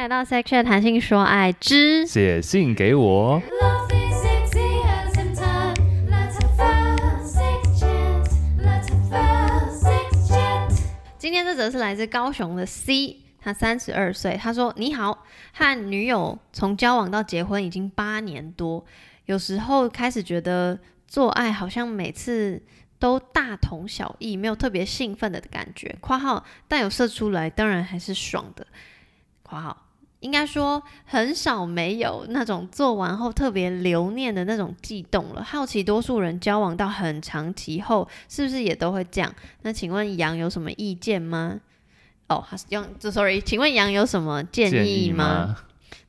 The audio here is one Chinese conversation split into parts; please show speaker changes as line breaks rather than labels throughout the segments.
来到 Section 谈性说爱之
写信给我。
今天这则是来自高雄的 C，他三十二岁，他说：“你好，和女友从交往到结婚已经八年多，有时候开始觉得做爱好像每次都大同小异，没有特别兴奋的感觉。括号但有射出来，当然还是爽的。括号。”应该说很少没有那种做完后特别留念的那种悸动了。好奇多数人交往到很长期后，是不是也都会这样？那请问杨有什么意见吗？哦，用这 sorry，请问杨有什么建议吗？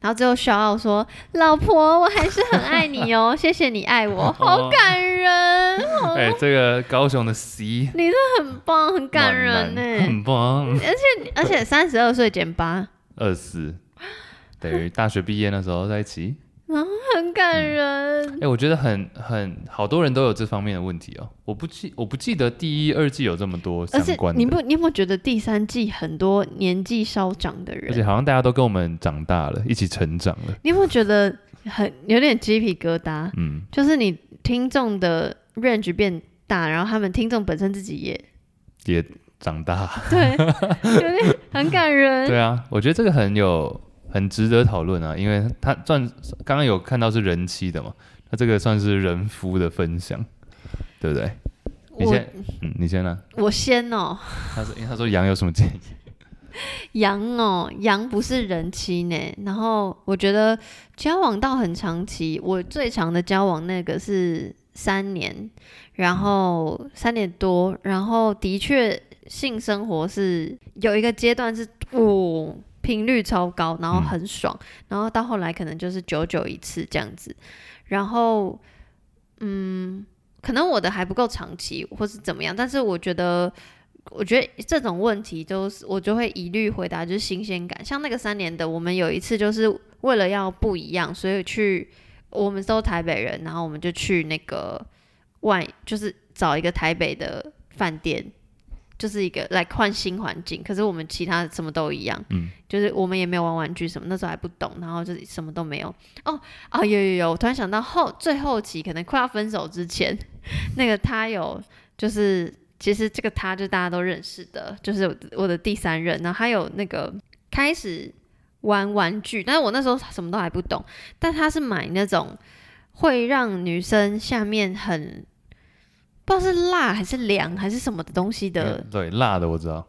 然后最后小奥说：“老婆，我还是很爱你哦，谢谢你爱我，好感人。哦”哎、欸，
这个高雄的 C，
你的很棒，很感人呢，
很棒。
而且而且三十二岁减八
二四。等于大学毕业那时候在一起，
然后很感人。哎、
嗯欸，我觉得很很好多人都有这方面的问题哦。我不记我不记得第一、二季有这么多相关的。
你不，你有没有觉得第三季很多年纪稍长的人？
而且好像大家都跟我们长大了，一起成长了。
你有没有觉得很有点鸡皮疙瘩？嗯，就是你听众的 range 变大，然后他们听众本身自己也
也长大，
对，有点很感人。
对啊，我觉得这个很有。很值得讨论啊，因为他算刚刚有看到是人妻的嘛，那这个算是人夫的分享，对不对？你先，嗯，你先呢？
我先哦。
他说，因为他说羊有什么建议？
羊哦，羊不是人妻呢。然后我觉得交往到很长期，我最长的交往那个是三年，然后三年多，然后的确性生活是有一个阶段是哦。频率超高，然后很爽，嗯，然后到后来可能就是久久一次这样子，然后嗯，可能我的还不够长期，或是怎么样，但是我觉得，我觉得这种问题都是我就会一律回答就是新鲜感，像那个三年的，我们有一次就是为了要不一样，所以去我们都台北人，然后我们就去那个外，就是找一个台北的饭店。就是一个来换新环境，可是我们其他什么都一样，嗯，就是我们也没有玩玩具什么，那时候还不懂，然后就是什么都没有。哦啊，有有有，我突然想到后最后期可能快要分手之前，那个他有就是其实这个他就大家都认识的，就是我的第三任，然后他有那个开始玩玩具，但是我那时候什么都还不懂，但他是买那种会让女生下面很。不知道是辣还是凉还是什么的东西的，
嗯、对，辣的我知道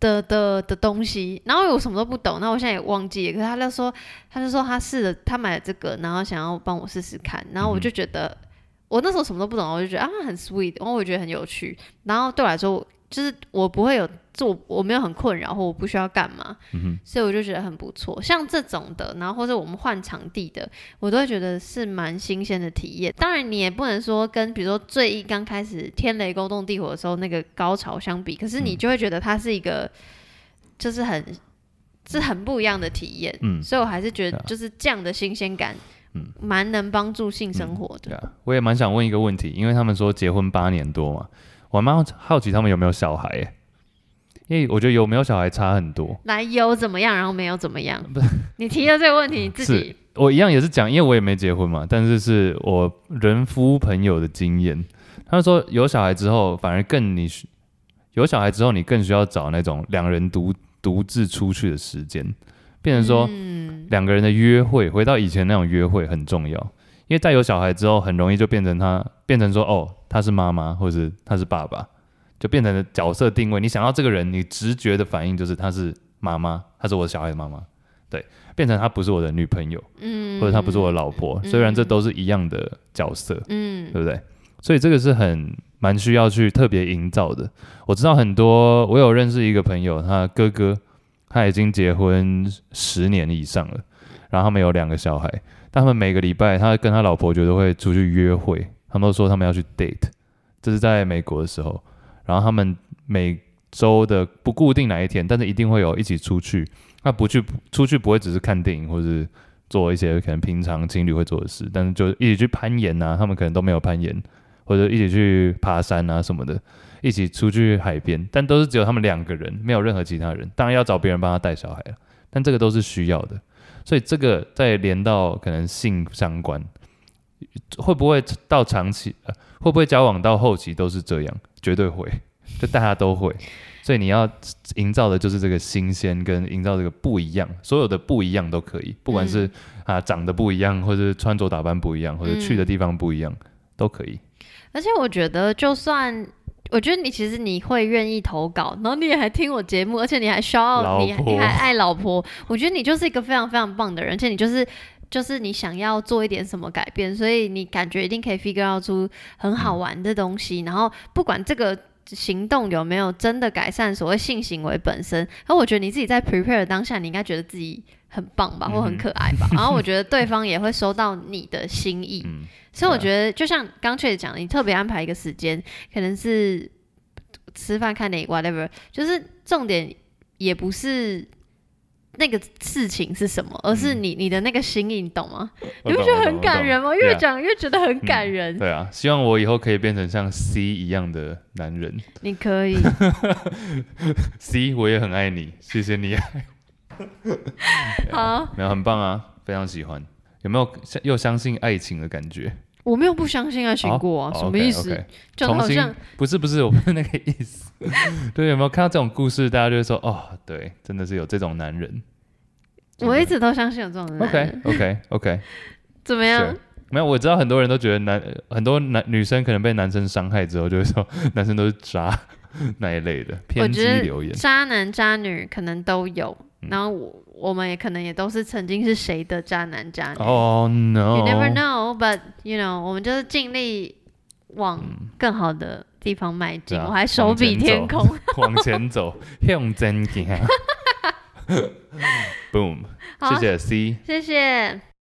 的的的东西，然后我什么都不懂，那我现在也忘记了。可是他就说，他就说他试了，他买了这个，然后想要帮我试试看，然后我就觉得、嗯、我那时候什么都不懂，我就觉得啊很 sweet，然后我觉得很有趣，然后对我来说。就是我不会有做，我没有很困扰，或我不需要干嘛，嗯，所以我就觉得很不错。像这种的，然后或者我们换场地的，我都会觉得是蛮新鲜的体验。当然，你也不能说跟比如说最一刚开始天雷勾动地火的时候那个高潮相比，可是你就会觉得它是一个，就是很是很不一样的体验。嗯，所以我还是觉得就是这样的新鲜感，嗯，蛮能帮助性生活的。嗯，对啊，
我也蛮想问一个问题，因为他们说结婚八年多嘛。我蛮好奇他们有没有小孩耶，因为我觉得有没有小孩差很多。
来有怎么样，然后没有怎么样？不是你提的这个问题，你自己
我一样也是讲，因为我也没结婚嘛，但是是我人夫朋友的经验。他说有小孩之后，反而更你有小孩之后，你更需要找那种两人独独自出去的时间，变成说两个人的约会，回到以前那种约会很重要。因为在有小孩之后，很容易就变成他变成说哦。他是妈妈，或者是他是爸爸，就变成了角色定位。你想到这个人，你直觉的反应就是他是妈妈，他是我的小孩的妈妈，对，变成他不是我的女朋友，嗯，或者他不是我的老婆，嗯，虽然这都是一样的角色，嗯，对不对？所以这个是很蛮需要去特别营造的。我知道很多，我有认识一个朋友，他哥哥他已经结婚十年以上了，然后他们有两个小孩，他们每个礼拜他跟他老婆绝对会出去约会。他们都说他们要去 date，这是在美国的时候。然后他们每周的不固定哪一天，但是一定会有一起出去。那不去出去不会只是看电影，或是做一些可能平常情侣会做的事，但是就一起去攀岩啊，他们可能都没有攀岩，或者一起去爬山啊什么的，一起出去海边，但都是只有他们两个人，没有任何其他人。当然要找别人帮他带小孩了，但这个都是需要的。所以这个再连到可能性相关，会不会到长期？呃，会不会交往到后期都是这样？绝对会，就大家都会。所以你要营造的就是这个新鲜，跟营造这个不一样。所有的不一样都可以，不管是、嗯、啊长得不一样，或者穿着打扮不一样，或者去的地方不一样，嗯、都可以。
而且我觉得，就算我觉得你其实你会愿意投稿，然后你也还听我节目，而且你还 shout out，你你还爱老婆，我觉得你就是一个非常非常棒的人，而且你就是就是你想要做一点什么改变，所以你感觉一定可以 figure out 出很好玩的东西，嗯、然后不管这个。行动有没有真的改善所谓性行为本身？而我觉得你自己在 prepare 的当下，你应该觉得自己很棒吧，或很可爱吧。嗯、然后我觉得对方也会收到你的心意。嗯、所以我觉得，就像刚确实讲的，你特别安排一个时间，可能是吃饭、看电影，whatever，就是重点也不是。那个事情是什么？而是你你的那个心意，你懂吗？你不觉得很感人吗？越讲越觉得很感人。
对啊，希望我以后可以变成像 C 一样的男人。
你可以，
C 我也很爱你，谢谢你爱。
好，
没有很棒啊，非常喜欢。有没有又相信爱情的感觉？
我没有不相信爱情过啊，什么意思？就好像
不是不是，我不是那个意思。对，有没有看到这种故事？大家就会说哦，对，真的是有这种男人。
我一直都相信有这种男人。
OK OK OK，
怎么样？
没有，我知道很多人都觉得男很多男女生可能被男生伤害之后，就会说 男生都是渣 那一类的偏激留言。
渣男渣女可能都有，嗯、然后我我们也可能也都是曾经是谁的渣男渣女。
Oh no！You
never know，but you know，我们就是尽力往更好的地方迈进。嗯、我还手比天空，
往前走，向前行。Boom，谢谢 C，
谢谢。